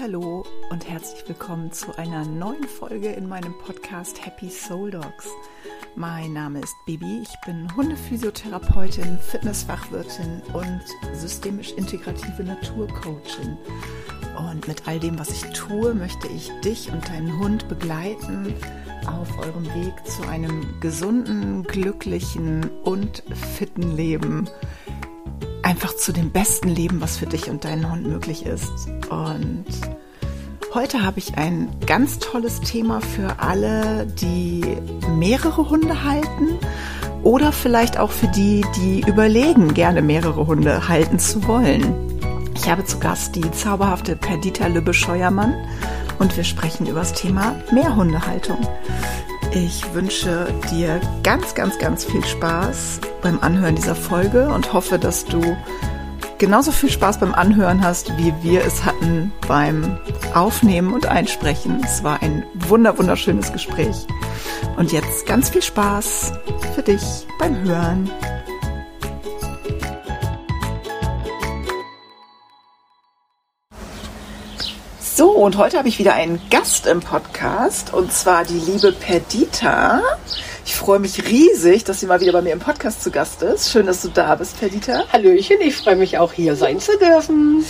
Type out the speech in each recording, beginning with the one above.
Hallo und herzlich willkommen zu einer neuen Folge in meinem Podcast Happy Soul Dogs. Mein Name ist Bibi, ich bin Hundephysiotherapeutin, Fitnessfachwirtin und systemisch integrative Naturcoachin. Und mit all dem, was ich tue, möchte ich dich und deinen Hund begleiten auf eurem Weg zu einem gesunden, glücklichen und fitten Leben einfach zu dem besten Leben, was für dich und deinen Hund möglich ist. Und heute habe ich ein ganz tolles Thema für alle, die mehrere Hunde halten oder vielleicht auch für die, die überlegen, gerne mehrere Hunde halten zu wollen. Ich habe zu Gast die zauberhafte Perdita Lübbe-Scheuermann und wir sprechen über das Thema Mehrhundehaltung. Ich wünsche dir ganz, ganz, ganz viel Spaß beim Anhören dieser Folge und hoffe, dass du genauso viel Spaß beim Anhören hast, wie wir es hatten beim Aufnehmen und Einsprechen. Es war ein wunder, wunderschönes Gespräch. Und jetzt ganz viel Spaß für dich beim Hören. So, und heute habe ich wieder einen Gast im Podcast und zwar die liebe Perdita. Ich freue mich riesig, dass sie mal wieder bei mir im Podcast zu Gast ist. Schön, dass du da bist, Perdita. Hallöchen, ich freue mich auch hier sein zu dürfen.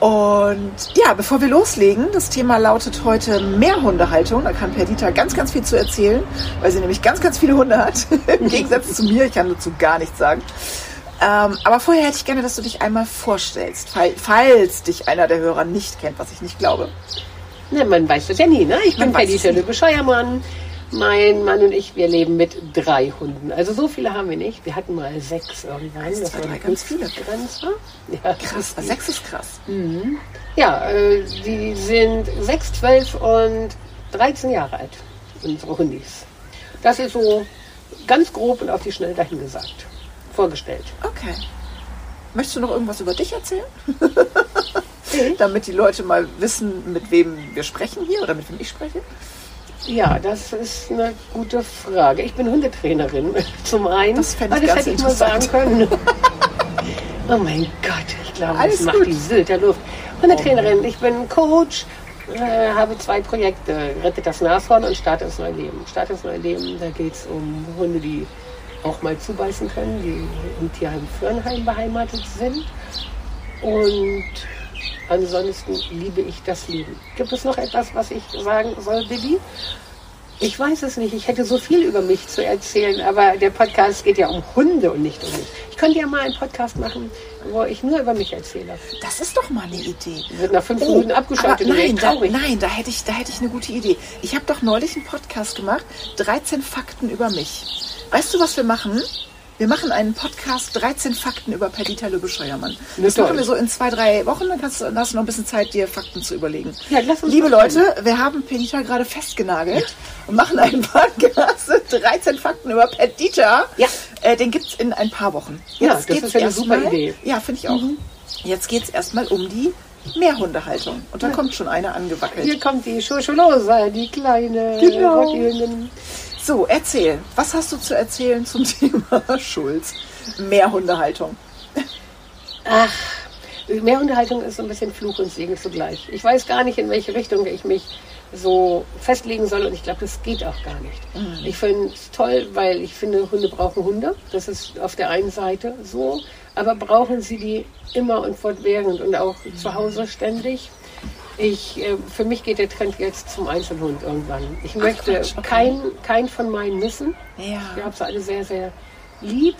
Und ja, bevor wir loslegen, das Thema lautet heute Mehrhundehaltung. Da kann Perdita ganz, ganz viel zu erzählen, weil sie nämlich ganz, ganz viele Hunde hat. Im Gegensatz zu mir, ich kann dazu gar nichts sagen. Ähm, aber vorher hätte ich gerne, dass du dich einmal vorstellst, falls dich einer der Hörer nicht kennt, was ich nicht glaube. Na, man weiß das ja nie, ne? Ich man bin Patti Schöne-Bescheuermann. Mein Mann und ich, wir leben mit drei Hunden. Also so viele haben wir nicht. Wir hatten mal sechs irgendwann. War drei, ganz viele. Grenze. Ja, krass, sechs ist krass. Mhm. Ja, äh, die sind sechs, zwölf und 13 Jahre alt, unsere Hundis. Das ist so ganz grob und auf die Schnelle dahin gesagt vorgestellt. Okay. Möchtest du noch irgendwas über dich erzählen? Damit die Leute mal wissen, mit wem wir sprechen hier oder mit wem ich spreche? Ja, das ist eine gute Frage. Ich bin Hundetrainerin zum einen. Das, fände ich das hätte ich mal sagen können. oh mein Gott, ich glaube, Alles das macht gut. die Sylter Luft. Hundetrainerin, ich bin Coach, äh, habe zwei Projekte, Rettet das Nashorn und Start ins neue Leben. Start ins neue Leben, da geht es um Hunde, die auch mal zubeißen können, die im Tierheim Fürnheim beheimatet sind. Und ansonsten liebe ich das Leben. Gibt es noch etwas, was ich sagen soll, Bibi? Ich weiß es nicht. Ich hätte so viel über mich zu erzählen, aber der Podcast geht ja um Hunde und nicht um mich. Ich könnte ja mal einen Podcast machen, wo ich nur über mich erzähle. Das ist doch mal eine Idee. Wird nach fünf oh, Minuten abgeschaltet. Nein, da, nein, da hätte ich, da hätte ich eine gute Idee. Ich habe doch neulich einen Podcast gemacht, 13 Fakten über mich. Weißt du, was wir machen? Wir machen einen Podcast 13 Fakten über Perdita Löbe-Scheuermann. Das machen wir so in zwei, drei Wochen, dann hast, dann hast du noch ein bisschen Zeit, dir Fakten zu überlegen. Ja, Liebe Leute, wir haben Perdita gerade festgenagelt und machen einen Podcast 13 Fakten über Perdita. Ja. Äh, den gibt es in ein paar Wochen. Jetzt ja, das ist eine super mal, Idee. Ja, finde ich auch. Mhm. Jetzt geht es erstmal um die Mehrhundehaltung. Und da ja. kommt schon eine angewackelt. Hier kommt die Schoscholosa, die kleine genau. So, erzähl. Was hast du zu erzählen zum Thema Schulz? Mehrhundehaltung. Ach, Mehrhundehaltung ist so ein bisschen Fluch und Segen zugleich. Ich weiß gar nicht, in welche Richtung ich mich so festlegen soll und ich glaube, das geht auch gar nicht. Mhm. Ich finde es toll, weil ich finde, Hunde brauchen Hunde. Das ist auf der einen Seite so, aber brauchen sie die immer und fortwährend und auch mhm. zu Hause ständig. Ich, äh, für mich geht der Trend jetzt zum Einzelhund irgendwann. Ich möchte Ach, keinen kein von meinen missen. Ja. Ich habe sie alle sehr, sehr lieb.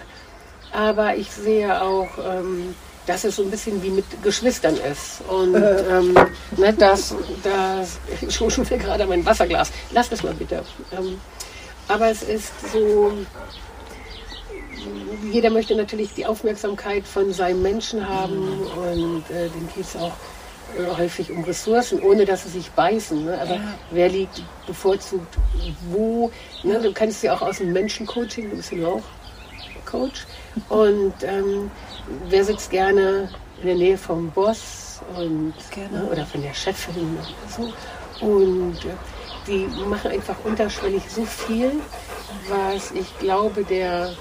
Aber ich sehe auch, ähm, dass es so ein bisschen wie mit Geschwistern ist. Und äh. ähm, ne, das, das, ich schon mir gerade mein Wasserglas. Lass das mal bitte. Ähm, aber es ist so, jeder möchte natürlich die Aufmerksamkeit von seinem Menschen haben und äh, den geht es auch häufig um Ressourcen, ohne dass sie sich beißen. Ne? Aber ja. wer liegt bevorzugt wo? Ne? Du kannst ja auch aus dem Menschencoaching, du bist ja auch Coach. Und ähm, wer sitzt gerne in der Nähe vom Boss und, ne? oder von der Chefin oder so. Und äh, die machen einfach unterschwellig so viel, was ich glaube, der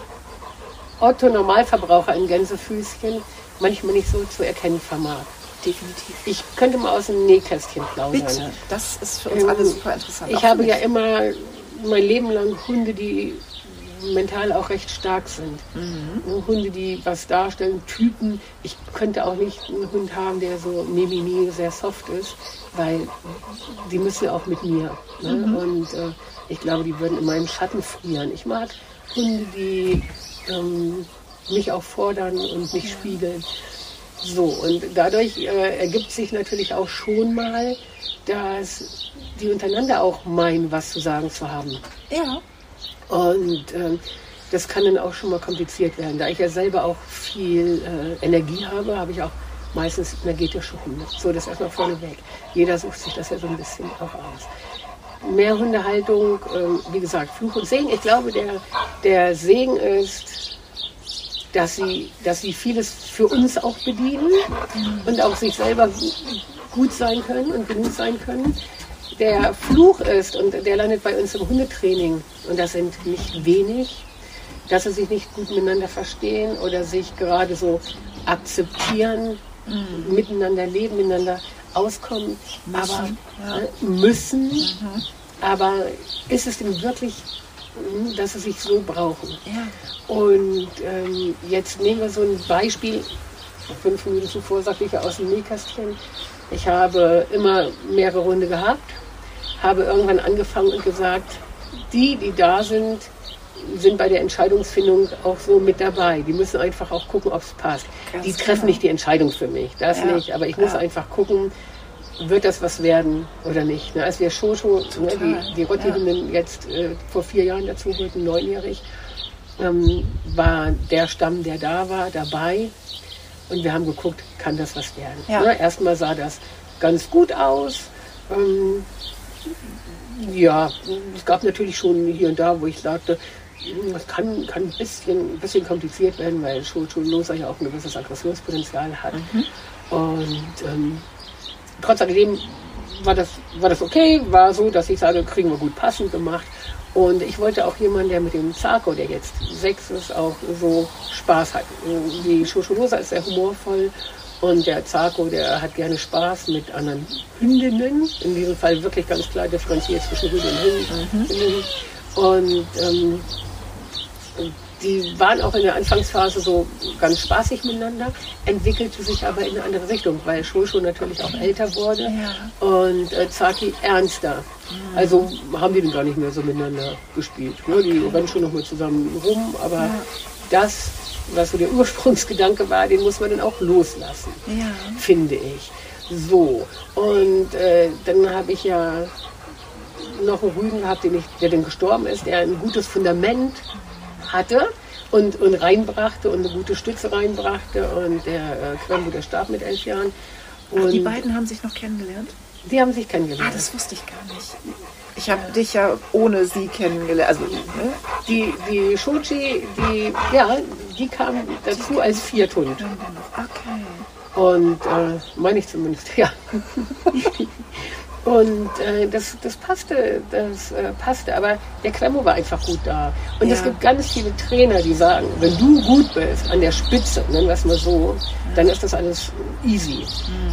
Otto Normalverbraucher in Gänsefüßchen manchmal nicht so zu erkennen vermag. Definitiv. Ich könnte mal aus dem Nähkästchen plaudern. Bitte, das ist für uns alle super interessant. Ich habe ja immer mein Leben lang Hunde, die mental auch recht stark sind. Mhm. Hunde, die was darstellen, Typen. Ich könnte auch nicht einen Hund haben, der so mimimi sehr soft ist, weil die müssen ja auch mit mir. Ne? Mhm. Und äh, ich glaube, die würden in meinem Schatten frieren. Ich mag Hunde, die ähm, mich auch fordern und mich spiegeln. So, und dadurch äh, ergibt sich natürlich auch schon mal, dass die untereinander auch meinen, was zu sagen zu haben. Ja. Und ähm, das kann dann auch schon mal kompliziert werden. Da ich ja selber auch viel äh, Energie habe, habe ich auch meistens energetische Hunde. So, das erstmal vorneweg. Jeder sucht sich das ja so ein bisschen auch aus. Mehr Hundehaltung, ähm, wie gesagt, Fluch und Segen. Ich glaube, der, der Segen ist, dass sie, dass sie vieles für uns auch bedienen und auch sich selber gut sein können und genug sein können. Der Fluch ist, und der landet bei uns im Hundetraining, und das sind nicht wenig, dass sie sich nicht gut miteinander verstehen oder sich gerade so akzeptieren, miteinander leben, miteinander auskommen, aber ja. äh, müssen. Aber ist es denn wirklich, dass sie sich so brauchen? Ja. Und ähm, jetzt nehmen wir so ein Beispiel, fünf Minuten zuvor sagte ich ja aus dem Nähkästchen. Ich habe immer mehrere Runde gehabt, habe irgendwann angefangen und gesagt, die, die da sind, sind bei der Entscheidungsfindung auch so mit dabei. Die müssen einfach auch gucken, ob es passt. Ganz die treffen genau. nicht die Entscheidung für mich, das Ja, nicht. Aber ich muss ja. einfach gucken, wird das was werden oder nicht. Ne, als wir Shosho, ne, die, die Rottihündin jetzt äh, vor vier Jahren dazu holten, neunjährig, ähm, war der Stamm, der da war, dabei. Und wir haben geguckt, kann das was werden. Ja. Ne, erstmal sah das ganz gut aus. Ähm, ja, es gab natürlich schon hier und da, wo ich sagte, das kann, kann ein bisschen, ein bisschen kompliziert werden, weil Schulschulloser ja auch ein gewisses Aggressionspotenzial hat. Und ähm, trotz alledem war das, war das okay, war so, dass ich sage, kriegen wir gut passend gemacht. Und ich wollte auch jemanden, der mit dem Zarko, der jetzt sechs ist, auch so Spaß hat. Die Schoschulosa ist sehr humorvoll und der Zarko, der hat gerne Spaß mit anderen Hündinnen. In diesem Fall wirklich ganz klar differenziert zwischen Hündin und Hündinnen. Und ähm, die waren auch in der Anfangsphase so ganz spaßig miteinander, entwickelte sich aber in eine andere Richtung, weil Shoshu natürlich auch älter wurde Ja. und äh, Zaki ernster. Also haben die dann gar nicht mehr so miteinander gespielt. Ne? Die rennen schon noch mal zusammen rum, aber das, was so der Ursprungsgedanke war, den muss man dann auch loslassen, Ja. finde ich. So, und äh, dann habe ich ja noch einen Rüden gehabt, den ich, der dann gestorben ist, der ein gutes Fundament hatte und, und reinbrachte und eine gute Stütze reinbrachte. Und der äh, Quembo, der starb mit elf Jahren. Und Die beiden haben sich noch kennengelernt? die haben sich Ah, kennengelernt. das wusste ich gar nicht. Ich habe dich ja ohne sie kennengelernt. Also, ne? Die, die Shoji, die, ja, die kam dazu als Vierthund. Okay. Und äh, meine ich zumindest, ja. Und äh, das, das passte, das äh, passte, aber der Quemmo war einfach gut da. Und es Ja. gibt ganz viele Trainer, die sagen, wenn du gut bist an der Spitze, nennen wir es mal so, dann ist das alles easy.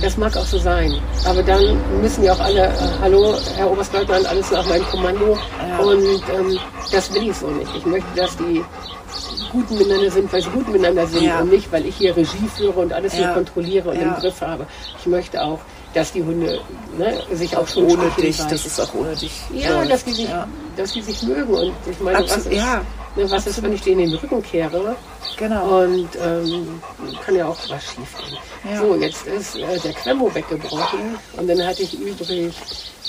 Das mag auch so sein. Aber dann müssen ja auch alle, äh, hallo, Herr Oberstleutnant, alles nach meinem Kommando. Ja. Und ähm, das will ich so nicht. Ich möchte, dass die gut miteinander sind, weil sie gut miteinander sind Ja. und nicht, weil ich hier Regie führe und alles hier kontrolliere und im Griff habe. Ich möchte auch, dass die Hunde ne, sich auch schon Ohne dich, weiß. das ist auch ohne dich. ja, läuft. dass die sich, Ja. dass die sich mögen und ich meine, was Absolut, ist, ja. ne, was ist, wenn ich denen in den Rücken kehre Genau. und ähm, kann ja auch was schief gehen. Ja. So, jetzt ist äh, der Quemmo weggebrochen und dann hatte ich übrig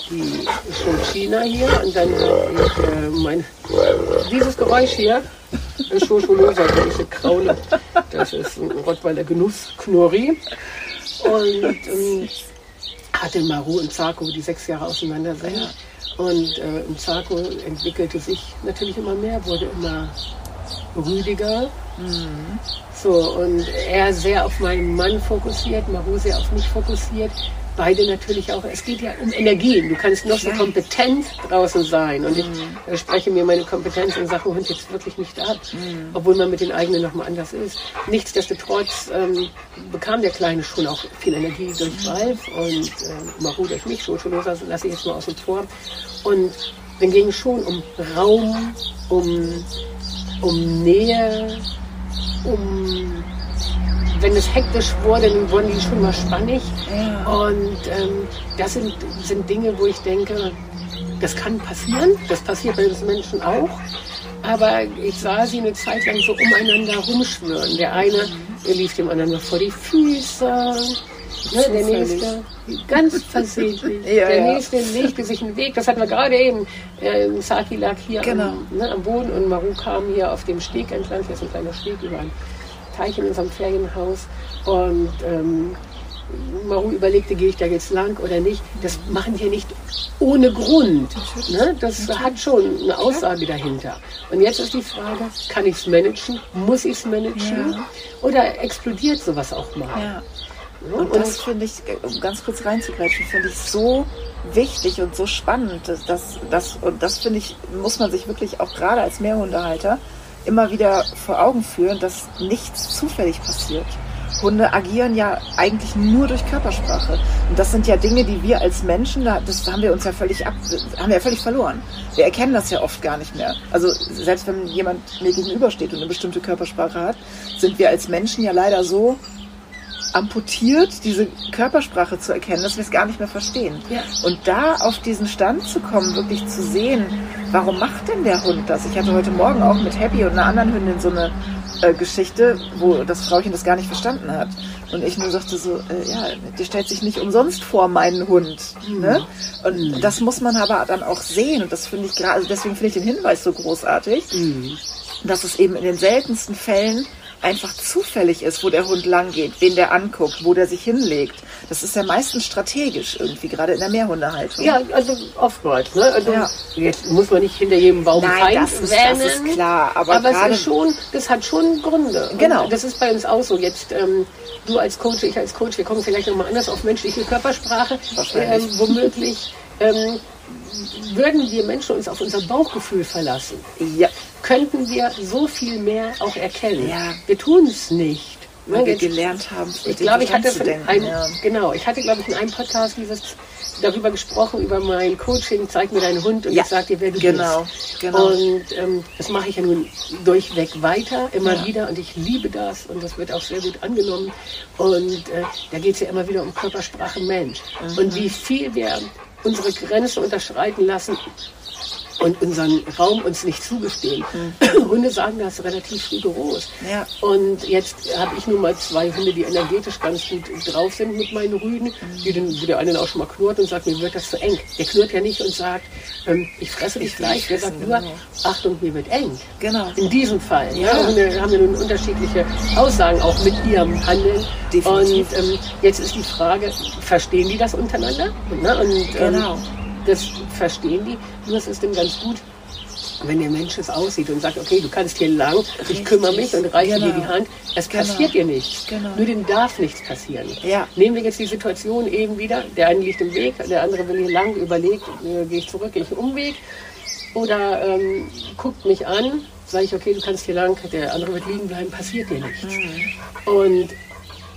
die Schochina hier und dann habe ich äh, mein dieses Geräusch hier Schoscholosa, diese Kraule. Das ist ein Rottweiler Genussknurri. Und ähm, hatte Maru und Zarko, die sechs Jahre auseinander sind. Und äh, Zarko entwickelte sich natürlich immer mehr, wurde immer rüdiger. So, und er sehr auf meinen Mann fokussiert, Maru sehr auf mich fokussiert. Beide natürlich auch, es geht ja um Energien. Du kannst noch so kompetent draußen sein. Und ich äh, spreche mir meine Kompetenz in Sachen Hund jetzt wirklich nicht ab, obwohl man mit den eigenen nochmal anders ist. Nichtsdestotrotz ähm, bekam der Kleine schon auch viel Energie durch Ralf und äh, Maru durch mich, schon schon lasse ich jetzt mal außen vor. Und dann ging es schon um Raum, um, um Nähe, um wenn es hektisch wurde, dann wurden die schon mal spannig. Ja. Und ähm, das sind, sind Dinge, wo ich denke, das kann passieren. Das passiert bei uns Menschen auch. Aber ich sah sie eine Zeit lang so umeinander rumschwören. Der eine, der lief dem anderen noch vor die Füße. Ne, der nächste, ganz versehentlich. Ja, der ja. nächste legte sich einen Weg. Das hatten wir gerade eben. Äh, Saki lag hier Genau. am, ne, am Boden und Maru kam hier auf dem Steg entlang. Hier ist ein kleiner Steg über einen Teich in unserem Ferienhaus. Und ähm, Maru überlegte, gehe ich da jetzt lang oder nicht. Das machen wir nicht ohne Grund. Ne? Das hat schon eine Aussage dahinter. Und jetzt ist die Frage, kann ich es managen? Muss ich es managen? Ja. Oder explodiert sowas auch mal? Ja. Ne? Und das finde ich, um ganz kurz reinzugreifen, finde ich so wichtig und so spannend. Dass, dass, und das finde ich, muss man sich wirklich auch gerade als Mehrhundehalter immer wieder vor Augen führen, dass nichts zufällig passiert. Hunde agieren ja eigentlich nur durch Körpersprache. Und das sind ja Dinge, die wir als Menschen, da- das haben wir uns ja völlig ab, haben wir ja völlig verloren. Wir erkennen das ja oft gar nicht mehr. Also selbst wenn jemand mir gegenübersteht und eine bestimmte Körpersprache hat, sind wir als Menschen ja leider so amputiert, diese Körpersprache zu erkennen, dass wir es gar nicht mehr verstehen. Ja. Und da auf diesen Stand zu kommen, wirklich zu sehen, warum macht denn der Hund das? Ich hatte heute Morgen auch mit Happy und einer anderen Hündin so eine äh, Geschichte, wo das Frauchen das gar nicht verstanden hat. Und ich nur sagte so, äh, ja, die stellt sich nicht umsonst vor meinen Hund. Ne? Und das muss man aber dann auch sehen. Und das finde ich gerade, also deswegen finde ich den Hinweis so großartig dass es eben in den seltensten Fällen einfach zufällig ist, wo der Hund lang geht, wen der anguckt, wo der sich hinlegt. Das ist ja meistens strategisch irgendwie, gerade in der Mehrhundehaltung. Ja, also oftmals. Ne? Also Ja. Jetzt muss man nicht hinter jedem Baum Nein, das ist- das ist klar, aber aber es ist schon, das hat schon Gründe. Und Genau. Das ist bei uns auch so. Jetzt ähm, du als Coach, ich als Coach, wir kommen vielleicht nochmal anders auf menschliche Körpersprache. Wahrscheinlich. Ähm, womöglich ähm, würden wir Menschen uns auf unser Bauchgefühl verlassen, Ja, könnten wir so viel mehr auch erkennen. Ja. Wir tun es nicht. weil Ne, wir gelernt haben, ich glaube, ich hatte einem, ja. genau, ich hatte, glaube ich, in einem Podcast dieses darüber gesprochen, über mein Coaching, zeig mir deinen Hund und Ja, ich sag dir, wer du genau, bist. genau. Und ähm, das mache ich ja nun durchweg weiter, immer Ja. wieder und ich liebe das und das wird auch sehr gut angenommen. Und äh, da geht es ja immer wieder um Körpersprache Mensch. Mhm. Und wie viel wir unsere Grenzen unterschreiten lassen und unseren Raum uns nicht zugestehen. Hunde sagen das relativ rigoros. Mhm. Ja. Und jetzt habe ich nun mal zwei Hunde, die energetisch ganz gut drauf sind mit meinen Rüden, die den, wo der eine auch schon mal knurrt und sagt, mir wird das zu eng. Der knurrt ja nicht und sagt, ähm, ich fresse dich gleich. Der sagt nur, genau. Achtung, mir wird eng. Genau. In diesem Fall. Ja. Ja. Hunde haben ja nun unterschiedliche Aussagen auch mit ihrem Handeln. Definitiv. Und ähm, jetzt ist die Frage, verstehen die das untereinander? Ne? Und, ähm, Genau. Das verstehen die. Nur es ist dann ganz gut, wenn der Mensch es aussieht und sagt, okay, du kannst hier lang, ich Richtig. kümmere mich und reiche Genau. dir die Hand. Es Genau. passiert dir nichts. Genau. Nur dem darf nichts passieren. Ja. Nehmen wir jetzt die Situation eben wieder. Der eine liegt im Weg, der andere will hier lang, überlegt, äh, gehe ich zurück, gehe ich einen Umweg. Oder ähm, guckt mich an, sage ich, okay, du kannst hier lang, der andere wird liegen bleiben, passiert dir nichts. Und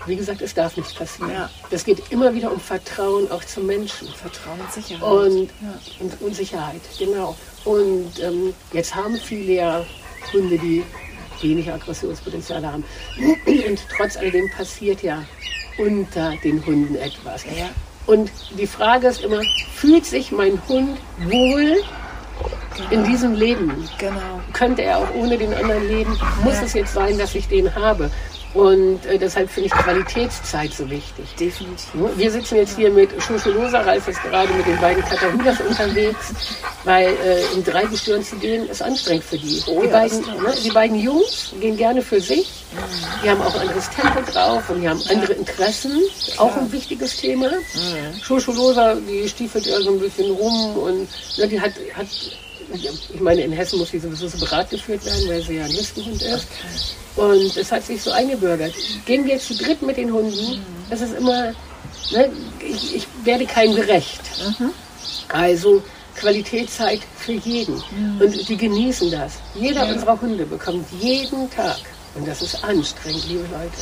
wie gesagt, es darf nichts passieren. Ja. Das geht immer wieder um Vertrauen auch zum Menschen. Vertrauen und Sicherheit. Und, ja. und Unsicherheit, genau. Und ähm, jetzt haben viele ja Hunde, die wenig Aggressionspotenzial haben. Und trotz alledem passiert ja unter den Hunden etwas. Ja. Und die Frage ist immer, fühlt sich mein Hund wohl in diesem Leben? Genau. Könnte er auch ohne den anderen leben? Muss Ja. es jetzt sein, dass ich den habe? Und äh, deshalb finde ich Qualitätszeit so wichtig. Definitiv. Wir sitzen jetzt hier mit Schuscholosa, Ralf ist gerade mit den beiden Katahulas unterwegs, weil äh, im Dreigestirn zu gehen ist anstrengend für die. Oh die, ja, beiden, ne, die beiden Jungs gehen gerne für sich, die haben auch ein anderes Tempo drauf und die haben andere Interessen, auch ein wichtiges Thema. Schuscholosa, die stiefelt ja so ein bisschen rum und ne, die hat, hat ich meine, in Hessen muss sie sowieso separat geführt werden, weil sie ja ein Listenhund ist. Und es hat sich so eingebürgert. Gehen wir zu dritt mit den Hunden, das ist immer, ne, ich, ich werde keinem gerecht. Also Qualitätszeit für jeden. Und die genießen das. Jeder unserer Hunde bekommt jeden Tag, und das ist anstrengend, liebe Leute,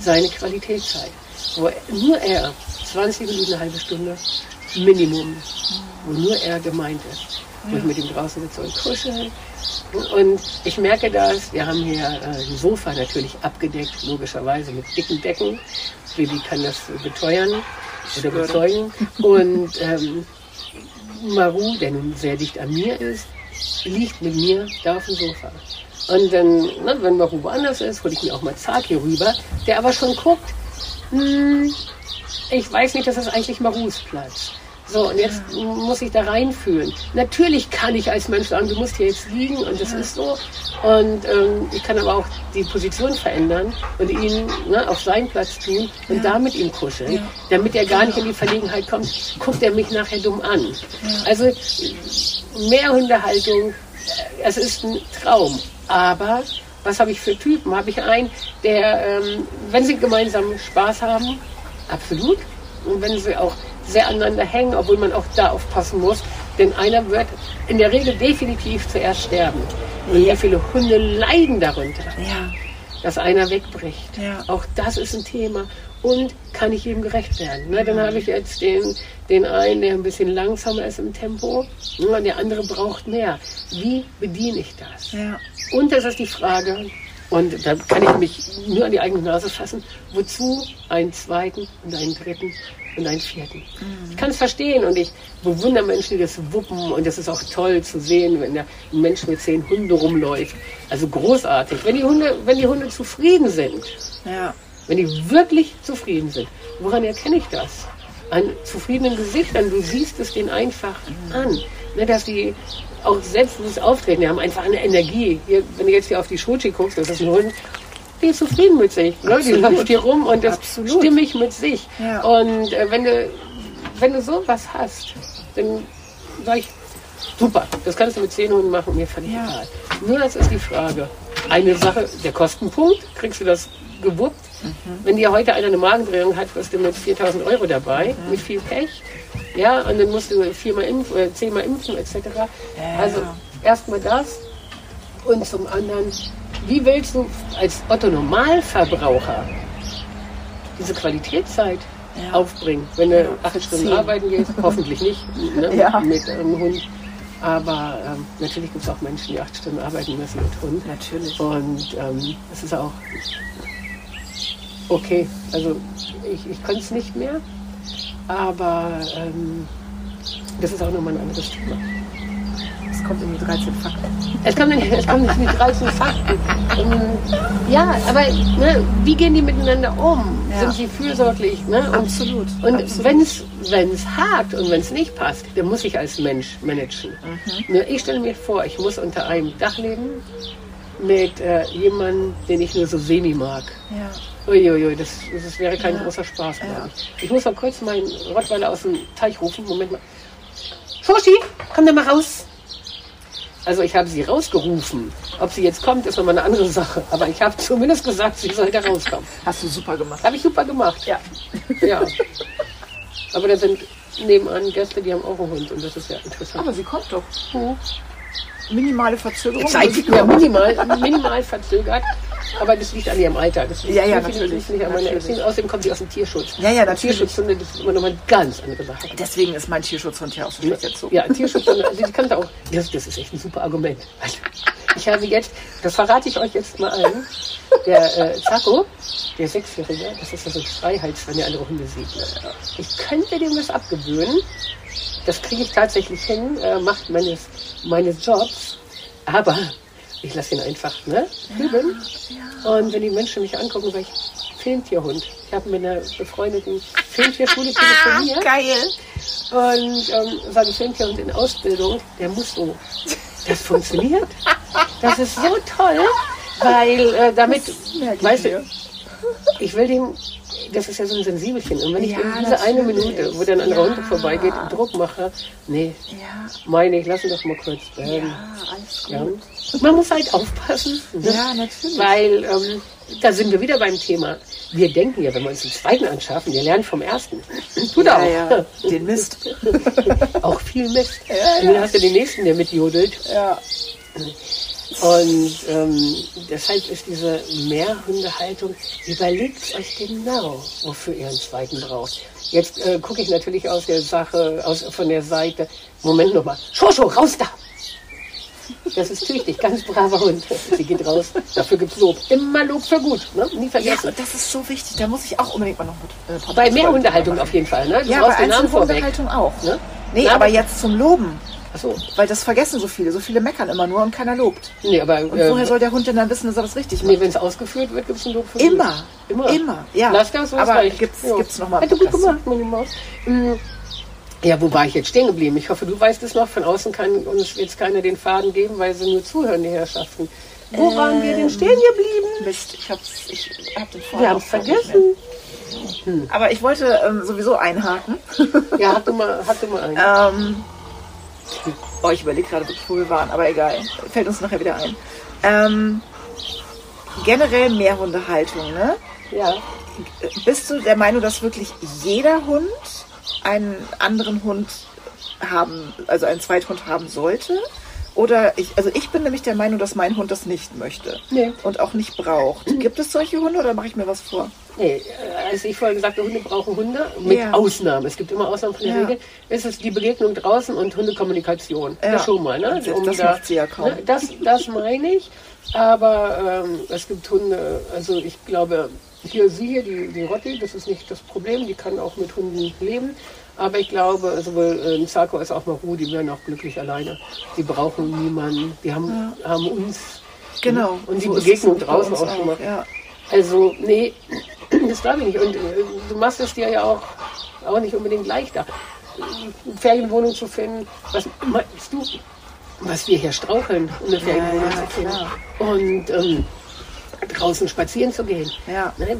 seine Qualitätszeit. Wo nur er, 20 Minuten, eine halbe Stunde, Minimum, wo nur er gemeint ist. Wo ich mit ihm draußen sitze und kuscheln. Und ich merke das, wir haben hier äh, ein Sofa natürlich abgedeckt, logischerweise mit dicken Decken. Baby kann das beteuern oder bezeugen. Und ähm, Maru, der nun sehr dicht an mir ist, liegt mit mir da auf dem Sofa. Und dann, ne, wenn Maru woanders ist, hole ich mir auch mal Zag hier rüber, der aber schon guckt, hm, ich weiß nicht, das ist eigentlich Marus Platz. So, und jetzt muss ich da reinfühlen. Natürlich kann ich als Mensch sagen, du musst hier jetzt liegen und das ist so. Und ähm, ich kann aber auch die Position verändern und ihn ne, auf seinen Platz tun und da mit ihm kuscheln, damit er gar nicht in die Verlegenheit kommt, guckt er mich nachher dumm an. Also mehr Hundehaltung, äh, es ist ein Traum. Aber was habe ich für Typen? Habe ich einen, der, ähm, wenn sie gemeinsam Spaß haben, absolut. Und wenn sie auch sehr aneinander hängen, obwohl man auch da aufpassen muss. Denn einer wird in der Regel definitiv zuerst sterben. Und wie viele Hunde leiden darunter, Ja. dass einer wegbricht. Ja. Auch das ist ein Thema. Und kann ich ihm gerecht werden? Ne, dann habe ich jetzt den, den einen, der ein bisschen langsamer ist im Tempo. Ne, und der andere braucht mehr. Wie bediene ich das? Ja. Und das ist die Frage, und da kann ich mich nur an die eigene Nase fassen, wozu einen zweiten und einen dritten und einen vierten? Ich kann es verstehen und ich bewundere Menschen, die das wuppen und das ist auch toll zu sehen, wenn ein Mensch mit zehn Hunden rumläuft. Also großartig. Wenn die Hunde, wenn die Hunde zufrieden sind, Ja. wenn die wirklich zufrieden sind, woran erkenne ich das? An zufriedenen Gesichtern, du siehst es denen einfach an. Ne, dass die auch selbstbewusst auftreten, die haben einfach eine Energie. Hier, wenn du jetzt hier auf die Schochi guckst, das ist ein Hund, die ist zufrieden mit sich. Ne? Die läuft hier rum und ist Absolut. stimmig mit sich. Ja. Und äh, wenn, du, wenn du sowas hast, dann sag ich, super, das kannst du mit zehn Hunden machen, mir völlig Ja. egal. Nur das ist die Frage. Eine Sache, der Kostenpunkt, kriegst du das gewuppt. Wenn dir heute einer eine Magendrehung hat, wirst du mit 4000 Euro dabei, mit viel Pech. Ja, und dann musst du viermal impfen, äh, zehnmal impfen, etc. Also erstmal das. Und zum anderen, wie willst du als Otto Normalverbraucher diese Qualitätszeit Ja. aufbringen, wenn du acht Stunden Zehn. arbeiten gehst? Hoffentlich nicht ne, Ja. mit einem Hund. Aber ähm, natürlich gibt es auch Menschen, die acht Stunden arbeiten müssen mit Hund. Natürlich. Und ähm, es ist auch okay. Also ich, ich kann es nicht mehr. Aber ähm, das ist auch nochmal ein anderes Thema. Es kommt in die 13 Fakten. Es kommt, nicht- es kommt in die 13 Fakten. Ja, aber ne, wie gehen die miteinander um? Ja. Sind sie fürsorglich? Ne? Und, Absolut, Und absolut. wenn es hakt und wenn es nicht passt, dann muss ich als Mensch managen. Mhm. Ich stelle mir vor, ich muss unter einem Dach leben mit äh, jemandem, den ich nur so semi mag. Ja. Uiuiui, das, das wäre kein Ja. großer Spaß, glaube Ja. ich. Ich muss mal kurz meinen Rottweiler aus dem Teich rufen. Moment mal. Schoshi, komm da mal raus. Also ich habe sie rausgerufen. Ob sie jetzt kommt, ist nochmal eine andere Sache. Aber ich habe zumindest gesagt, sie soll da rauskommen. Hast du super gemacht. Habe ich super gemacht. Ja. Ja. Aber da sind nebenan Gäste, die haben auch einen Hund und das ist ja interessant. Aber sie kommt doch. Minimale Verzögerung. Zeitlich ja, minimal, minimal verzögert. Aber das liegt an ihrem Alter. Das liegt Ja, ja, natürlich, nicht an meiner. Erziehung. Außerdem kommt sie aus dem Tierschutz. Ja, ja, natürlich. Tierschutzhunde, das ist immer noch mal eine ganz andere Sache. Deswegen ist mein Tierschutzhund ja auch so schlecht erzogen. Ja, Tierschutzhunde, also die kannte auch. Das, das ist echt ein super Argument. Ich habe jetzt, das verrate ich euch jetzt mal allen. Der äh, Zaco, der Sechsjährige, das ist ja so ein Schreihals, wenn er andere Hunde sieht. Ne? Ich könnte dem das abgewöhnen. Das kriege ich tatsächlich hin, äh, macht meines, meines Jobs. Aber ich lasse ihn einfach ne, üben. Und wenn die Menschen mich angucken, sage ich, Filmtierhund. Ich habe mit einer befreundeten Filmtierschule telefoniert. Geil. Und ähm, sage Filmtierhund in Ausbildung, der muss so. Das funktioniert. Das ist so toll, weil äh, damit, weißt du, ich will den, das ist ja so ein Sensibelchen. Und wenn ich Ja, in diese eine. Minute, wo dann ein Ja. Runde vorbeigeht, Druck mache, nee, Ja, meine ich, lass ihn doch mal kurz werden. ja, alles gut. Man muss halt aufpassen. Ne? Ja, natürlich. Weil ähm, da sind wir wieder beim Thema. Wir denken ja, wenn wir uns den zweiten anschaffen, wir lernen vom ersten. Tut Ja, auch. ja, den Mist. Auch viel Mist. Ja, Und dann hast du den nächsten, der mitjodelt. Ja. Und ähm, deshalb ist diese Mehrhundehaltung, überlegt euch genau, wofür ihr einen zweiten braucht. Jetzt äh, gucke ich natürlich aus der Sache, aus, von der Seite, Moment nochmal, Schoscho, raus da! Das ist tüchtig, ganz braver Hund. Sie geht raus, dafür gibt's Lob. Immer Lob für gut, ne? nie Ja, vergessen. das ist so wichtig. Da muss ich auch unbedingt mal noch mit äh, Bei Mehrhundehaltung auf jeden Fall, ne? Du Ja, bei. Einzelhundehaltung auch. Ne? Nee, Na, aber- jetzt zum Loben. Achso, Weil das vergessen so viele. So viele meckern immer nur und keiner lobt. nee, aber Und äh, woher soll der Hund denn dann wissen, dass er das richtig macht? nee, wenn es ausgeführt wird, gibt's einen Lob für Immer. Immer. Immer, ja. Lass das, so Aber reicht. gibt's- Ja. gibt's noch mal Hat du gut gemacht, meine Maus. Mm, Ja, wo war ich jetzt stehen geblieben? Ich hoffe, du weißt es noch. Von außen kann uns jetzt keiner den Faden geben, weil sie nur zuhören, die Herrschaften. Wo waren wir denn stehen geblieben? Mist, ich hab's, ich hab den Wir haben es vergessen. mehr. Aber ich wollte ähm, sowieso einhaken. Ja, habt du mal, habt du mal einen. ähm, oh, ich überlege gerade, wirklich, wo wir waren, aber egal. Fällt uns nachher wieder ein. Ähm, generell Mehrhundehaltung, ne? Ja. Bist du der Meinung, dass wirklich jeder Hund einen anderen Hund haben, also einen Zweithund haben sollte? Oder ich, also ich bin nämlich der Meinung, dass mein Hund das nicht möchte Nee. und auch nicht braucht. Gibt es solche Hunde oder mache ich mir was vor? Nee, äh, als ich vorhin gesagt habe, Hunde brauchen Hunde, mit Ja. Ausnahmen. Es gibt immer Ausnahmen von der Ja. Regel. Es ist die Begegnung draußen und Hundekommunikation. Ja. Das schon mal, ne? Das- das macht sie ja kaum. Ne? Das, das meine ich. Aber ähm, es gibt Hunde, also ich glaube, hier sie hier, die, die Rotti, das ist nicht das Problem, die kann auch mit Hunden leben. Aber ich glaube, sowohl ähm, Zarko als auch Maru, die werden auch glücklich alleine. Die brauchen niemanden, die haben, haben uns. Genau. Und die So ist Begegnung draußen auch schon mal. Ja. Also, nee, das glaube ich nicht. Und äh, du machst es dir ja auch, auch nicht unbedingt leichter, eine Ferienwohnung zu finden. Was meinst du, was wir hier straucheln, um eine Ferienwohnung ja, zu finden? klar. Und ähm, draußen spazieren zu gehen. Ja. Ne?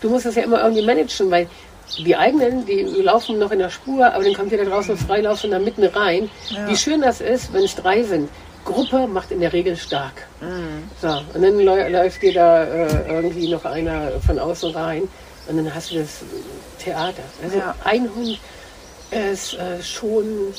Du musst es ja immer irgendwie managen, weil die eigenen, die laufen noch in der Spur, aber dann kommt wieder draußen Freilauf und da mitten rein. Ja. Wie schön das ist, wenn es drei sind. Gruppe macht in der Regel stark. Mhm. So, und dann läu- läuft dir da äh, irgendwie noch einer von außen rein und dann hast du das Theater. Also Ja. ein Hund ist äh, schon,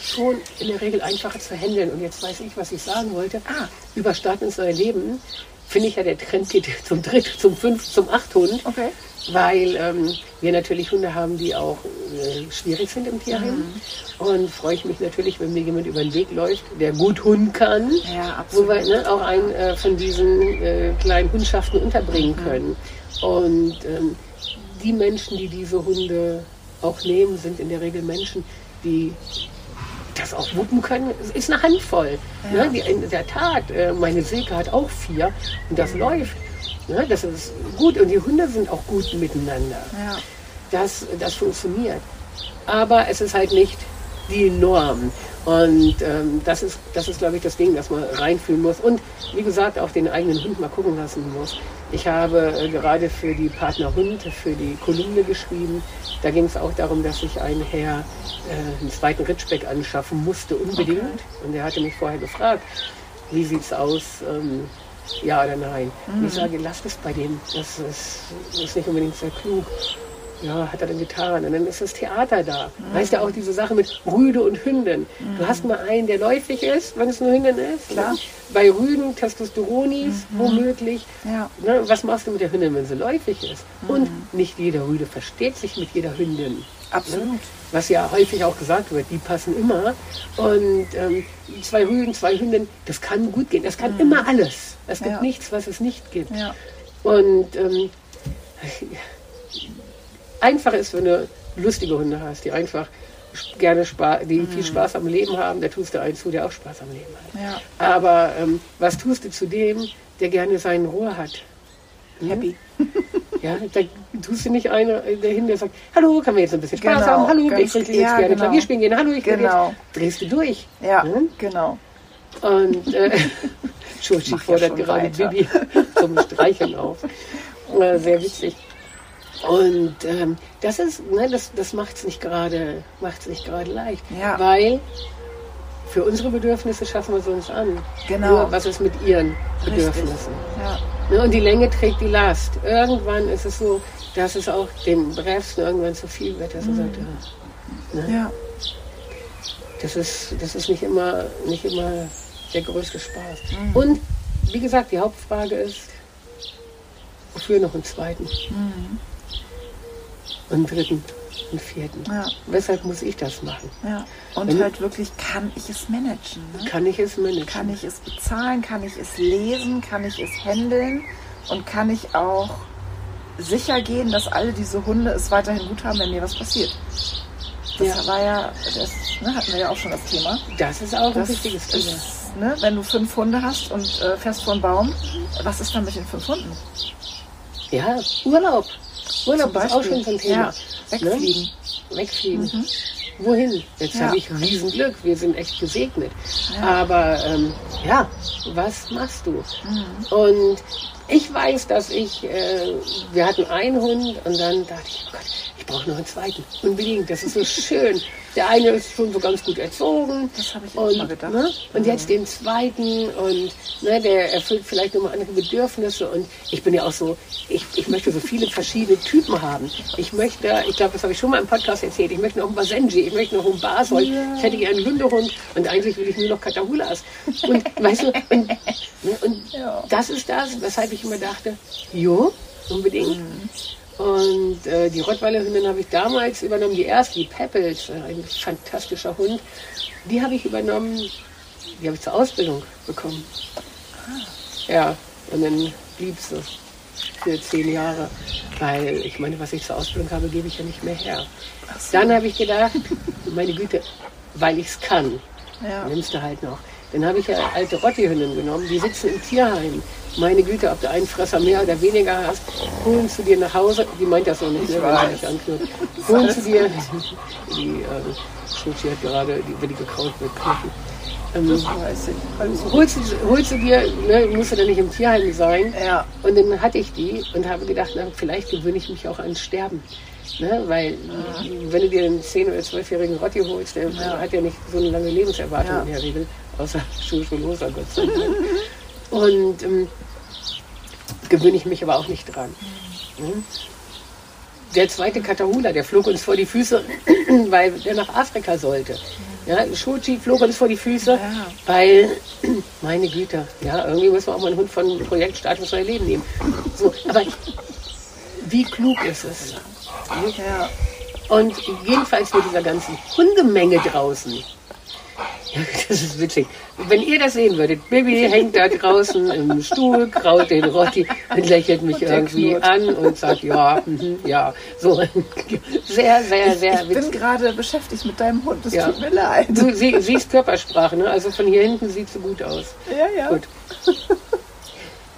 schon in der Regel einfacher zu handeln. Und jetzt weiß ich, was ich sagen wollte. Ah. Über Start ins neue Leben finde ich ja, der Trend geht zum Dritt, zum Fünf, zum Acht Hund. Okay. Weil ähm, wir natürlich Hunde haben, die auch äh, schwierig sind im Tierheim. Mhm. Und freue ich mich natürlich, wenn mir jemand über den Weg läuft, der gut Hund kann. Ja, Wo wir ne, auch einen äh, von diesen äh, kleinen Hundschaften unterbringen Mhm. können. Und ähm, die Menschen, die diese Hunde auch nehmen, sind in der Regel Menschen, die das auch wuppen können. Es ist eine Handvoll. Ja. Ne? Die, in der Tat, äh, meine Silke hat auch vier und das läuft. Ne? Das ist gut und die Hunde sind auch gut miteinander. Ja. Das, das funktioniert. Aber es ist halt nicht die Norm. Und ähm, das ist, das ist glaube ich, das Ding, dass man reinfühlen muss. Und wie gesagt, auch den eigenen Hund mal gucken lassen muss. Ich habe äh, gerade für die Partner Hund, für die Kolumne geschrieben. Da ging es auch darum, dass ich einen Herr äh, einen zweiten Ritschbeck anschaffen musste, unbedingt. Und er hatte mich vorher gefragt, wie sieht's aus? Ähm, ja oder nein? Ich sage, lass es bei dem. Das ist, ist nicht unbedingt sehr klug. Ja, hat er dann getan. Und dann ist das Theater da. Weißt du, auch diese Sache mit Rüde und Hündin. Du hast mal einen, der läufig ist, wenn es eine Hündin ist. Klar. Ne? Bei Rüden, Testosteronis, womöglich. Ja. Ne? Was machst du mit der Hündin, wenn sie läufig ist? Und nicht jeder Rüde versteht sich mit jeder Hündin. Absolut. Was ja häufig auch gesagt wird, die passen immer. Und ähm, zwei Rüden, zwei Hündinnen, das kann gut gehen. Das kann immer alles. Es gibt Ja. nichts, was es nicht gibt. Ja. Und ähm, einfach ist, wenn du lustige Hunde hast, die einfach gerne Spaß, die viel Spaß am Leben haben, da tust du einen zu, der auch Spaß am Leben hat. Ja. Aber ähm, was tust du zu dem, der gerne seinen Rohr hat? Happy. Ja, da tust du nicht einer dahin, der sagt, hallo, kann man jetzt ein bisschen Spaß Genau, haben? Hallo, ich würde jetzt ja, gerne genau. Klavier spielen gehen. Hallo, ich Genau. jetzt. Drehst du durch. Ja, Hm? genau. Und äh, ja fordert schon gerade weiter. Bibi zum Streicheln auf. Äh, sehr witzig. Und ähm, das ist, ne, das, das macht es nicht gerade, macht's nicht gerade leicht, Ja. weil für unsere Bedürfnisse schaffen wir es uns an. Genau. Nur was ist mit ihren Richtig. Bedürfnissen? Ja. Ne, und die Länge trägt die Last. Irgendwann ist es so, dass es auch den Brefsen irgendwann zu viel wird, dass er sagt, ja, ja. das ist, das ist nicht immer, nicht immer der größte Spaß. Und wie gesagt, die Hauptfrage ist, wofür noch einen zweiten? Und einen dritten, einen vierten. Ja. Weshalb muss ich das machen? Ja. Und Wenn- halt wirklich, kann ich es managen? Ne? Kann ich es managen? Kann ich es bezahlen? Kann ich es lesen? Kann ich es handeln? Und kann ich auch sicher gehen, dass alle diese Hunde es weiterhin gut haben, wenn mir was passiert? Das Ja. war ja, das ne, hatten wir ja auch schon das Thema. Das ist auch ein Das wichtiges Thema. ist, ne, wenn du fünf Hunde hast und äh, fährst vor einen Baum, was ist dann mit den fünf Hunden? Ja, Urlaub. Urlaub ist auch schon so ein Thema. Ja, wegfliegen. Ne? Wegfliegen. Wohin? Jetzt Ja. habe ich Riesenglück. Wir sind echt gesegnet. Ja. Aber ähm, ja, was machst du? Mhm. Und ich weiß, dass ich, äh, wir hatten einen Hund und dann dachte ich, oh Gott, ich brauche noch einen zweiten. Unbedingt, das ist so schön. Der eine ist schon so ganz gut erzogen. Das habe ich auch und, mal gedacht. Ne? Und jetzt den zweiten und ne, der erfüllt vielleicht nochmal andere Bedürfnisse. Und ich bin ja auch so, ich, ich möchte so viele verschiedene Typen haben. Ich möchte, ich glaube, das habe ich schon mal im Podcast erzählt, ich möchte noch einen Basenji, ich möchte noch einen Basol, ich hätte gerne einen Hundehund und eigentlich will ich nur noch Katahulas. Und weißt du, und, ne, und Ja. das ist das, weshalb ich immer dachte, jo, unbedingt. Mhm. Und äh, die Rottweiler-Hündin habe ich damals übernommen, die erste, die Peppels, äh, ein fantastischer Hund. Die habe ich übernommen, die habe ich zur Ausbildung bekommen. Ja, und dann blieb sie für zehn Jahre, weil ich meine, was ich zur Ausbildung habe, gebe ich ja nicht mehr her. So. Dann habe ich gedacht, meine Güte, weil ich es kann, Ja. nimmst du halt noch. Dann habe ich ja alte Rottihünden genommen, die sitzen im Tierheim. Meine Güte, ob du einen Fresser mehr oder weniger hast, holen zu dir nach Hause. Die meint das so nicht, ne, wenn dich anknurrt. Holen zu dir, die äh, hat gerade, die, wenn die gekaut wird, Knochen. Ähm, ich. Also, holst du dir, ne, musst du dann nicht im Tierheim sein. ja. Und dann hatte ich die und habe gedacht, na, vielleicht gewöhne ich mich auch ans Sterben. Ne? Weil wenn du dir einen 10- oder 12-jährigen Rotti holst, der Ja. hat ja nicht so eine lange Lebenserwartung Ja. in der Regel, außer Schulschulloser, Gott sei Dank. und ähm, gewöhne ich mich aber auch nicht dran. Ne? Der zweite Katahula, der flog uns vor die Füße, weil der nach Afrika sollte. Ja, Schuchi flog uns vor die Füße, Ja. weil, meine Güte, ja, irgendwie muss man auch mal einen Hund von Projekt Start ins neue Leben nehmen. So, aber wie klug ist es? Ja. Und jedenfalls mit dieser ganzen Hundemenge draußen. Das ist witzig. Wenn ihr das sehen würdet, Bibi hängt da draußen im Stuhl, kraut den Rotti und lächelt mich der irgendwie an und sagt, ja, mhm, ja. So, sehr, sehr, sehr Ich bin witzig. gerade beschäftigt mit deinem Hund. Es Ja. tut mir leid. Du sie, siehst Körpersprache, ne? Also von hier hinten sieht sie gut aus. Ja, ja. Gut.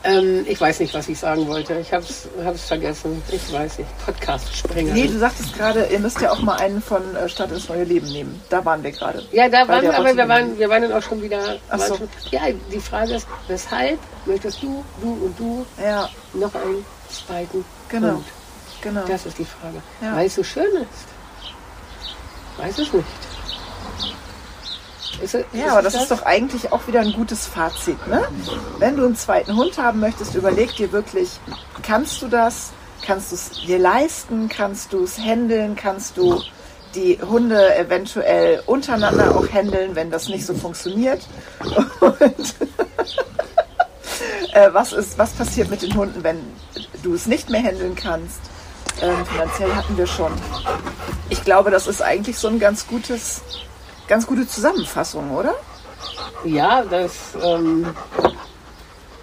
Ähm, ich weiß nicht, was ich sagen wollte. Ich hab's, hab's vergessen. Ich weiß nicht. Podcast-Sprenger. Nee, du sagtest gerade, ihr müsst ja auch mal einen von äh, Stadt ins neue Leben nehmen. Da waren wir gerade. Ja, da waren wir, aber wir waren, wir waren dann auch schon wieder. Ach so. schon, ja, die Frage ist, weshalb möchtest du, du und du Ja, noch einen zweiten Genau. Hund? genau. Das ist die Frage. Ja. Weil es so schön ist. Weiß es nicht. Ist, es- Ja, aber das ist das? doch eigentlich auch wieder ein gutes Fazit. Ne? Wenn du einen zweiten Hund haben möchtest, überleg dir wirklich, kannst du das? Kannst du es dir leisten? Kannst du es handeln? Kannst du die Hunde eventuell untereinander auch handeln, wenn das nicht so funktioniert? Und äh, was, ist, was passiert mit den Hunden, wenn du es nicht mehr handeln kannst? Ähm, finanziell hatten wir schon. Ich glaube, das ist eigentlich so ein ganz gutes, ganz gute Zusammenfassung, oder? Ja, das, ähm,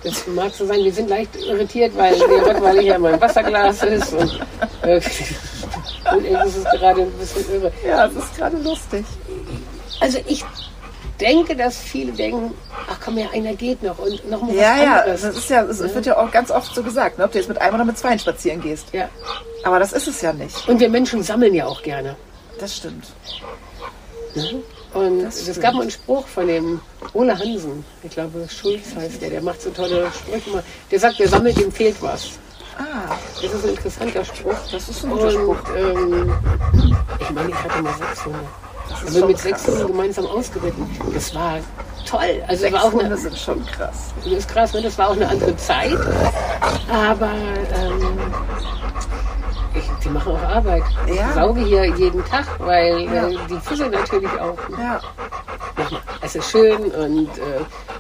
das mag so sein. Wir sind leicht irritiert, weil der Rottweiler hier in meinem Wasserglas ist. Und, äh, und es ist gerade ein bisschen irre. Ja, das ist gerade lustig. Also ich denke, dass viele denken, ach komm ja, einer geht noch und noch mal Ja, was ja, anderes. das ist ja, es wird ja auch ganz oft so gesagt, ne, ob du jetzt mit einem oder mit zweien spazieren gehst. ja. Aber das ist es ja nicht. Und wir Menschen sammeln ja auch gerne. Das stimmt. Und es gab mal einen Spruch von dem Ole Hansen, ich glaube Schulz heißt der, der macht so tolle Sprüche mal. Der sagt, wer sammelt, dem fehlt was. Ah, Das ist ein interessanter Spruch. das ist ein guter Und Spruch. ähm, ich meine, ich hatte mal sechs Hunde. Sind schon mit sechs krass. Hunden gemeinsam ausgeritten. Das war toll. Also Sechs war auch Hunde eine, sind schon krass. das ist krass, ne? das war auch eine andere Zeit. Aber ähm, ich, die machen auch Arbeit. Ja. Ich sauge hier jeden Tag, weil Ja. äh, die Füße natürlich auch. Ja, es ist schön und äh,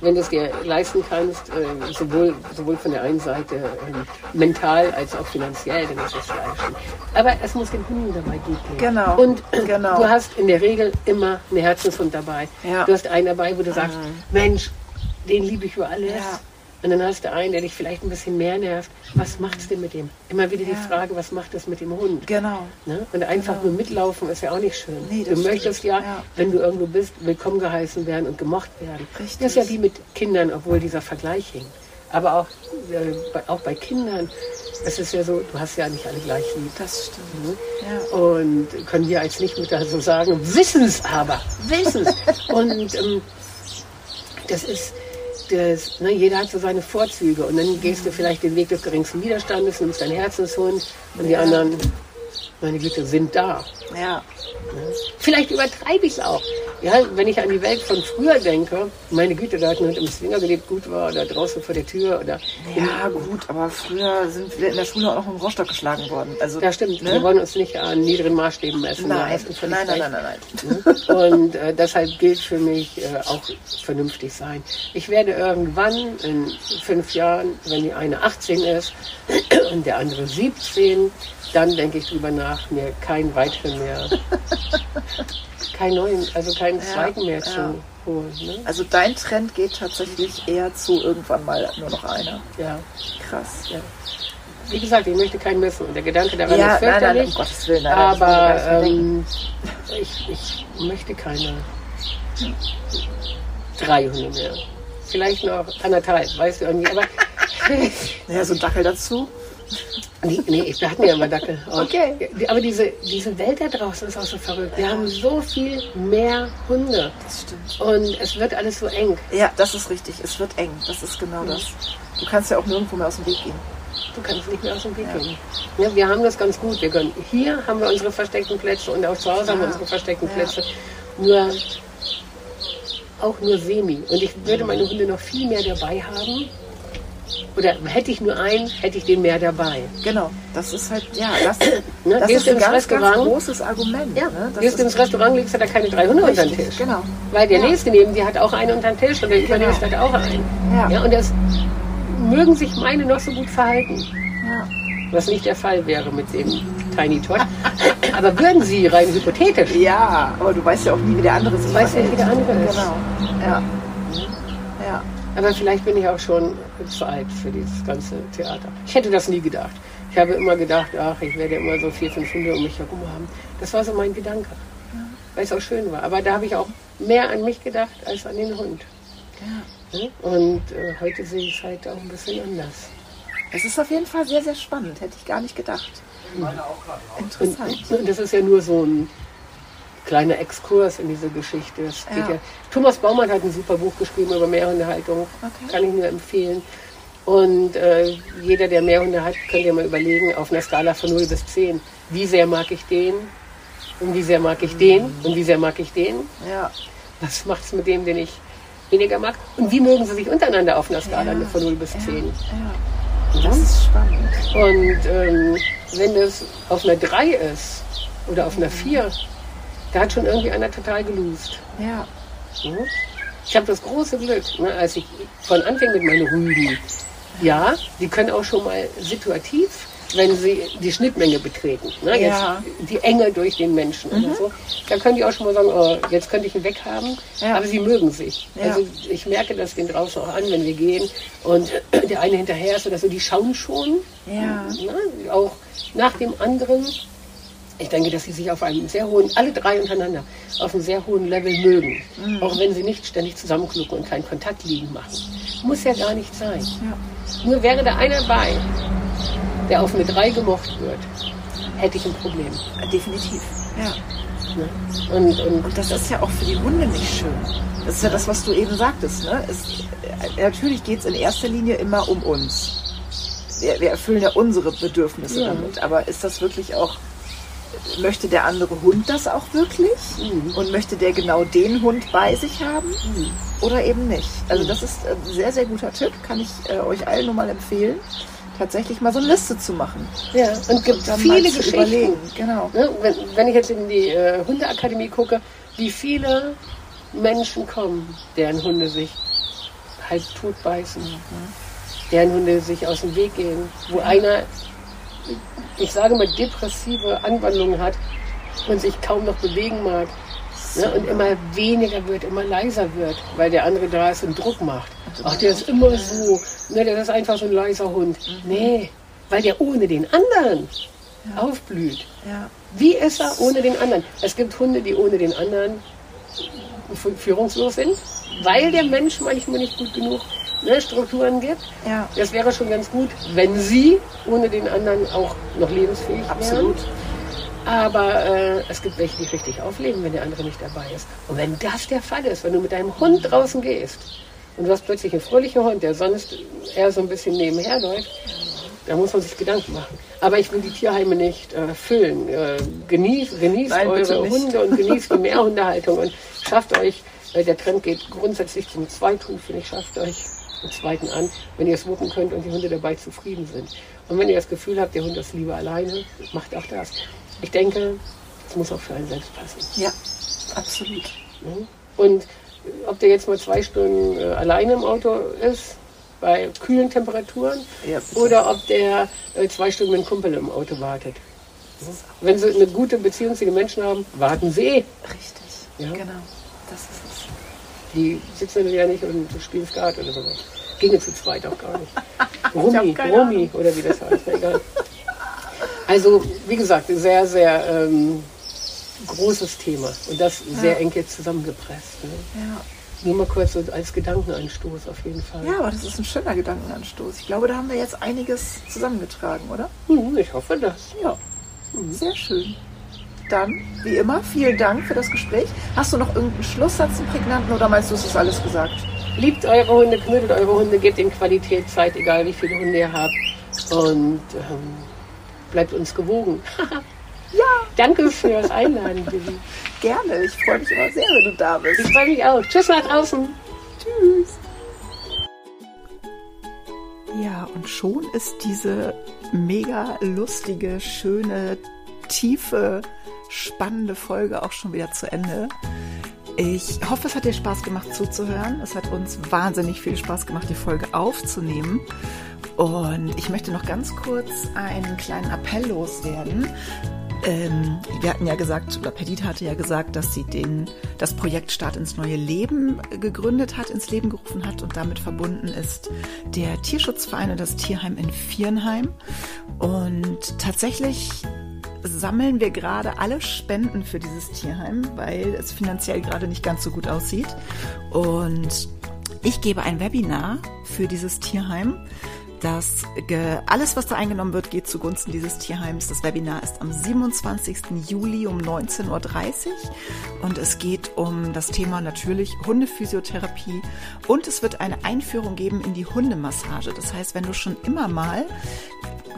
wenn du es dir leisten kannst, äh, sowohl, sowohl von der einen Seite ähm, mental als auch finanziell, dann ist es schön. Aber es muss den Hunden dabei gut gehen. Genau, Und genau. du hast in der Regel immer einen Herzenshund dabei. Ja. Du hast einen dabei, wo du sagst, Mensch, den liebe ich über alles. Ja. Und dann hast du einen, der dich vielleicht ein bisschen mehr nervt. Was macht's denn mit dem? Immer wieder Ja. die Frage, was macht es mit dem Hund? genau. Ne? Und einfach nur mitlaufen ist ja auch nicht schön. Nee, du möchtest ja, Ja. wenn du irgendwo bist, willkommen geheißen werden und gemocht werden. Richtig. Das ist ja wie mit Kindern, obwohl dieser Vergleich hing. Aber auch, äh, bei, auch bei Kindern, es ist ja so, du hast ja nicht alle gleich lieb. Das stimmt. Ja. Und können wir als Nichtmutter so sagen, wissen es aber, wissen es. und ähm, das ist, das, ne, jeder hat so seine Vorzüge. Und dann gehst du vielleicht den Weg des geringsten Widerstandes, nimmst deinen Herzenshund und die Ja. anderen, meine Güte, sind da. Ja. Vielleicht übertreibe ich es auch. Ja, wenn ich an die Welt von früher denke, meine Güte, da hat Hund im Swinger gelebt, gut war, oder draußen vor der Tür, oder. Ja, gut, aber früher sind wir in der Schule auch noch im Rostock geschlagen worden. Also, Ja, stimmt. Ne? Wir wollen uns nicht an niedrigen Maßstäben messen. Nein, nein, nein, nein, nein, nein. Und äh, deshalb gilt für mich äh, auch vernünftig sein. Ich werde irgendwann in fünf Jahren, wenn die eine 18 ist und der andere 17, dann denke ich drüber nach, mir keinen weiteren mehr, keinen neuen, also keinen Ja, zweiten mehr ja. zu holen. Ne? Also dein Trend geht tatsächlich eher zu irgendwann mal nur noch einer. Ja. Krass. Ja. Wie gesagt, ich möchte keinen missen. Und der Gedanke daran Ja, ist nein, nein, um fürchterlich. Gottes Willen. Nein, aber ähm, ich, ich möchte keine drei Hunde mehr. Vielleicht noch anderthalb, weißt du irgendwie. Aber Naja, so ein Dackel dazu. Die, nee, wir hatten ja immer Dackel. auch. Okay. Aber diese, diese Welt da draußen ist auch so verrückt. Wir haben so viel mehr Hunde. Das stimmt. Und es wird alles so eng. Ja, das ist richtig. Es wird eng. Das ist genau das. Du kannst ja auch nirgendwo mehr aus dem Weg gehen. Du kannst nicht mehr aus dem Weg gehen. Ja, wir haben das ganz gut. Wir können, hier haben wir unsere versteckten Plätze und auch zu Hause haben wir Ja. unsere versteckten Ja. Plätze. Nur auch nur semi. Und ich würde meine Hunde noch viel mehr dabei haben. Oder hätte ich nur einen, hätte ich den mehr dabei. Genau. Das ist halt, ja, das, Ne, das ist ein ganz, ganz Restaurant. großes Argument. Ja, ne? Gehst du ins Restaurant, legst du da keine drei Hunde unter den richtig, Tisch. Genau. Weil der Ja. nächste neben dir hat auch einen unter den Tisch und der übernächste hat auch einen. Ja. Ja, und das mögen sich meine noch so gut verhalten. Ja. Was nicht der Fall wäre mit dem Tiny Todd. Aber würden sie rein hypothetisch, ja, aber du weißt ja auch nie, wie der andere sich Du weißt nicht, wie der andere ist. Genau. Ja. Ja. aber vielleicht bin ich auch schon zu alt für dieses ganze Theater. Ich hätte das nie gedacht. Ich habe immer gedacht, ach, ich werde immer so vier, fünf Hunde um mich herum haben. Das war so mein Gedanke. Weil es auch schön war. Aber da habe ich auch mehr an mich gedacht als an den Hund. Ja? Und äh, heute sehe ich es halt auch ein bisschen anders. Es ist auf jeden Fall sehr, sehr spannend. Hätte ich gar nicht gedacht. Interessant. Und, und das ist ja nur so ein kleiner Exkurs in diese Geschichte. Ja. ja. Thomas Baumann hat ein super Buch geschrieben über Mehrhundehaltung. Okay. Kann ich nur empfehlen. Und äh, jeder, der Mehrhunde hat, könnt ihr mal überlegen, auf einer Skala von 0 bis 10, wie sehr mag ich den und wie sehr mag ich den und wie sehr mag ich den. Ja. Was macht es mit dem, den ich weniger mag? Und wie mögen sie sich untereinander auf einer Skala Ja. von 0 bis 10? ja. Das ist spannend. Und ähm, wenn es auf einer 3 ist oder auf einer 4, da hat schon irgendwie einer total gelust. Ja. Mhm. Ich habe das große Glück, ne, als ich von anfing mit meinen Rüden, ja, die können auch schon mal situativ, wenn sie die Schnittmenge betreten, ne, Ja. jetzt die Enge durch den Menschen oder so, da können die auch schon mal sagen, oh, jetzt könnte ich ihn weghaben, Ja. aber sie mögen sich. Ja. Also ich merke das den draußen auch an, wenn wir gehen und der eine hinterher ist oder so, die schauen schon, Ja. ne, auch nach dem anderen. Ich denke, dass sie sich auf einem sehr hohen, alle drei untereinander, auf einem sehr hohen Level mögen. Mhm. Auch wenn sie nicht ständig zusammenklucken und keinen Kontakt liegen machen. Muss ja gar nicht sein. Ja. Nur wäre da einer bei, der auf eine drei gemocht wird, hätte ich ein Problem. Definitiv. Ja. Ne? Und, und, Und das ist ja auch für die Hunde nicht schön. Das ist ja das, was du eben sagtest. Ne? Es, äh, natürlich geht es in erster Linie immer um uns. wir, wir erfüllen ja unsere Bedürfnisse Ja. damit, aber ist das wirklich auch, möchte der andere Hund das auch wirklich? Mhm. Und möchte der genau den Hund bei sich haben oder eben nicht? Also Mhm. das ist ein sehr, sehr guter Tipp, kann ich äh, euch allen nur mal empfehlen, tatsächlich mal so eine Liste zu machen. Ja, und gibt Dann viele Geschichten. überlegen. Genau. Ne? Wenn, wenn ich jetzt in die äh, Hundeakademie gucke, wie viele Menschen kommen, deren Hunde sich halb tot beißen, deren Hunde sich aus dem Weg gehen, wo einer, ich sage mal, depressive Anwandlungen hat und sich kaum noch bewegen mag. Ne? Und immer weniger wird, immer leiser wird, weil der andere da ist und Druck macht. Ach, der ist immer so. Ne, der ist einfach so ein leiser Hund. Nee, weil der ohne den anderen aufblüht. Ja. Wie ist er ohne den anderen? Es gibt Hunde, die ohne den anderen führungslos sind, weil der Mensch manchmal nicht gut genug ne, Strukturen gibt. Ja. Das wäre schon ganz gut, wenn sie ohne den anderen auch noch lebensfähig Absolut. wären. Aber äh, es gibt welche, die richtig aufleben, wenn der andere nicht dabei ist. Und wenn das der Fall ist, wenn du mit deinem Hund draußen gehst und du hast plötzlich einen fröhlichen Hund, der sonst eher so ein bisschen nebenher läuft, da muss man sich Gedanken machen. Aber ich will die Tierheime nicht äh, füllen. Äh, genießt genießt Nein, eure. Hunde und genießt die Mehrhundehaltung und schafft euch, äh, der Trend geht grundsätzlich zum Zweithund, finde ich, schafft euch einen zweiten an, wenn ihr es wuppen könnt und die Hunde dabei zufrieden sind. Und wenn ihr das Gefühl habt, der Hund ist lieber alleine, macht auch das. Ich denke, es muss auch für einen selbst passen. Ja, absolut. Ne? Und äh, ob der jetzt mal zwei Stunden äh, alleine im Auto ist, bei kühlen Temperaturen, Ja, oder ob der äh, zwei Stunden mit einem Kumpel im Auto wartet. Wenn Sie eine gute Beziehung zu den Menschen haben, warten Sie. Richtig. Ja. Genau. Das ist. Die sitzen ja nicht und spielen Skat oder sowas. Ginge zu zweit auch gar nicht. Rumi, Rumi oder wie das heißt, egal. Also, wie gesagt, sehr, sehr ähm, großes Thema und das sehr eng jetzt zusammengepresst. Ne? Ja. Nur mal kurz so als Gedankenanstoß auf jeden Fall. ja, aber das ist ein schöner Gedankenanstoß. Ich glaube, da haben wir jetzt einiges zusammengetragen, oder? Hm, ich hoffe das. Ja. Sehr schön. Dann, wie immer, vielen Dank für das Gespräch. Hast du noch irgendeinen Schlusssatz, einen prägnanten, oder meinst du, es ist alles gesagt? Liebt eure Hunde, knuddelt eure Hunde, gebt ihnen Qualität, Zeit, egal wie viele Hunde ihr habt. Und ähm, bleibt uns gewogen. Ja, Danke fürs Einladen, Billy. gerne. Ich freue mich immer sehr, wenn du da bist. Ich freue mich auch. Tschüss nach draußen. Tschüss. Ja, und schon ist diese mega lustige, schöne, tiefe, spannende Folge auch schon wieder zu Ende. Ich hoffe, es hat dir Spaß gemacht zuzuhören. Es hat uns wahnsinnig viel Spaß gemacht, die Folge aufzunehmen. Und ich möchte noch ganz kurz einen kleinen Appell loswerden. Ähm, wir hatten ja gesagt, oder Perdita hatte ja gesagt, dass sie den, das Projekt Start ins neue Leben gegründet hat, ins Leben gerufen hat und damit verbunden ist der Tierschutzverein und das Tierheim in Viernheim. Und tatsächlich sammeln wir gerade alle Spenden für dieses Tierheim, weil es finanziell gerade nicht ganz so gut aussieht. Und ich gebe ein Webinar für dieses Tierheim. Das alles, was da eingenommen wird, geht zugunsten dieses Tierheims. Das Webinar ist am 27. Juli um 19.30 Uhr und es geht um das Thema natürlich Hundephysiotherapie und es wird eine Einführung geben in die Hundemassage. Das heißt, wenn du schon immer mal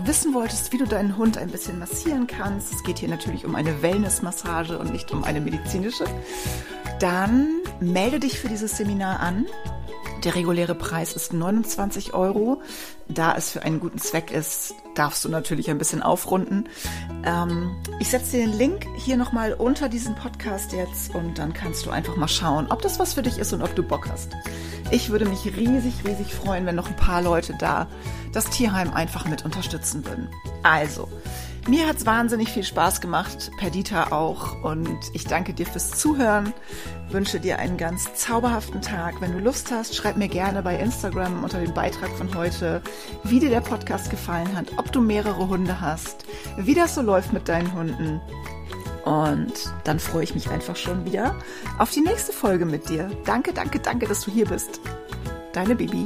wissen wolltest, wie du deinen Hund ein bisschen massieren kannst, es geht hier natürlich um eine Wellnessmassage und nicht um eine medizinische, dann melde dich für dieses Seminar an. Der reguläre Preis ist 29 Euro. Da es für einen guten Zweck ist, darfst du natürlich ein bisschen aufrunden. Ähm, ich setze dir den Link hier nochmal unter diesen Podcast jetzt und dann kannst du einfach mal schauen, ob das was für dich ist und ob du Bock hast. Ich würde mich riesig, riesig freuen, wenn noch ein paar Leute da das Tierheim einfach mit unterstützen würden. Also, mir hat's wahnsinnig viel Spaß gemacht, Perdita auch. Und ich danke dir fürs Zuhören, wünsche dir einen ganz zauberhaften Tag. Wenn du Lust hast, schreib mir gerne bei Instagram unter dem Beitrag von heute, wie dir der Podcast gefallen hat, ob du mehrere Hunde hast, wie das so läuft mit deinen Hunden. Und dann freue ich mich einfach schon wieder auf die nächste Folge mit dir. Danke, danke, danke, dass du hier bist. Deine Bibi.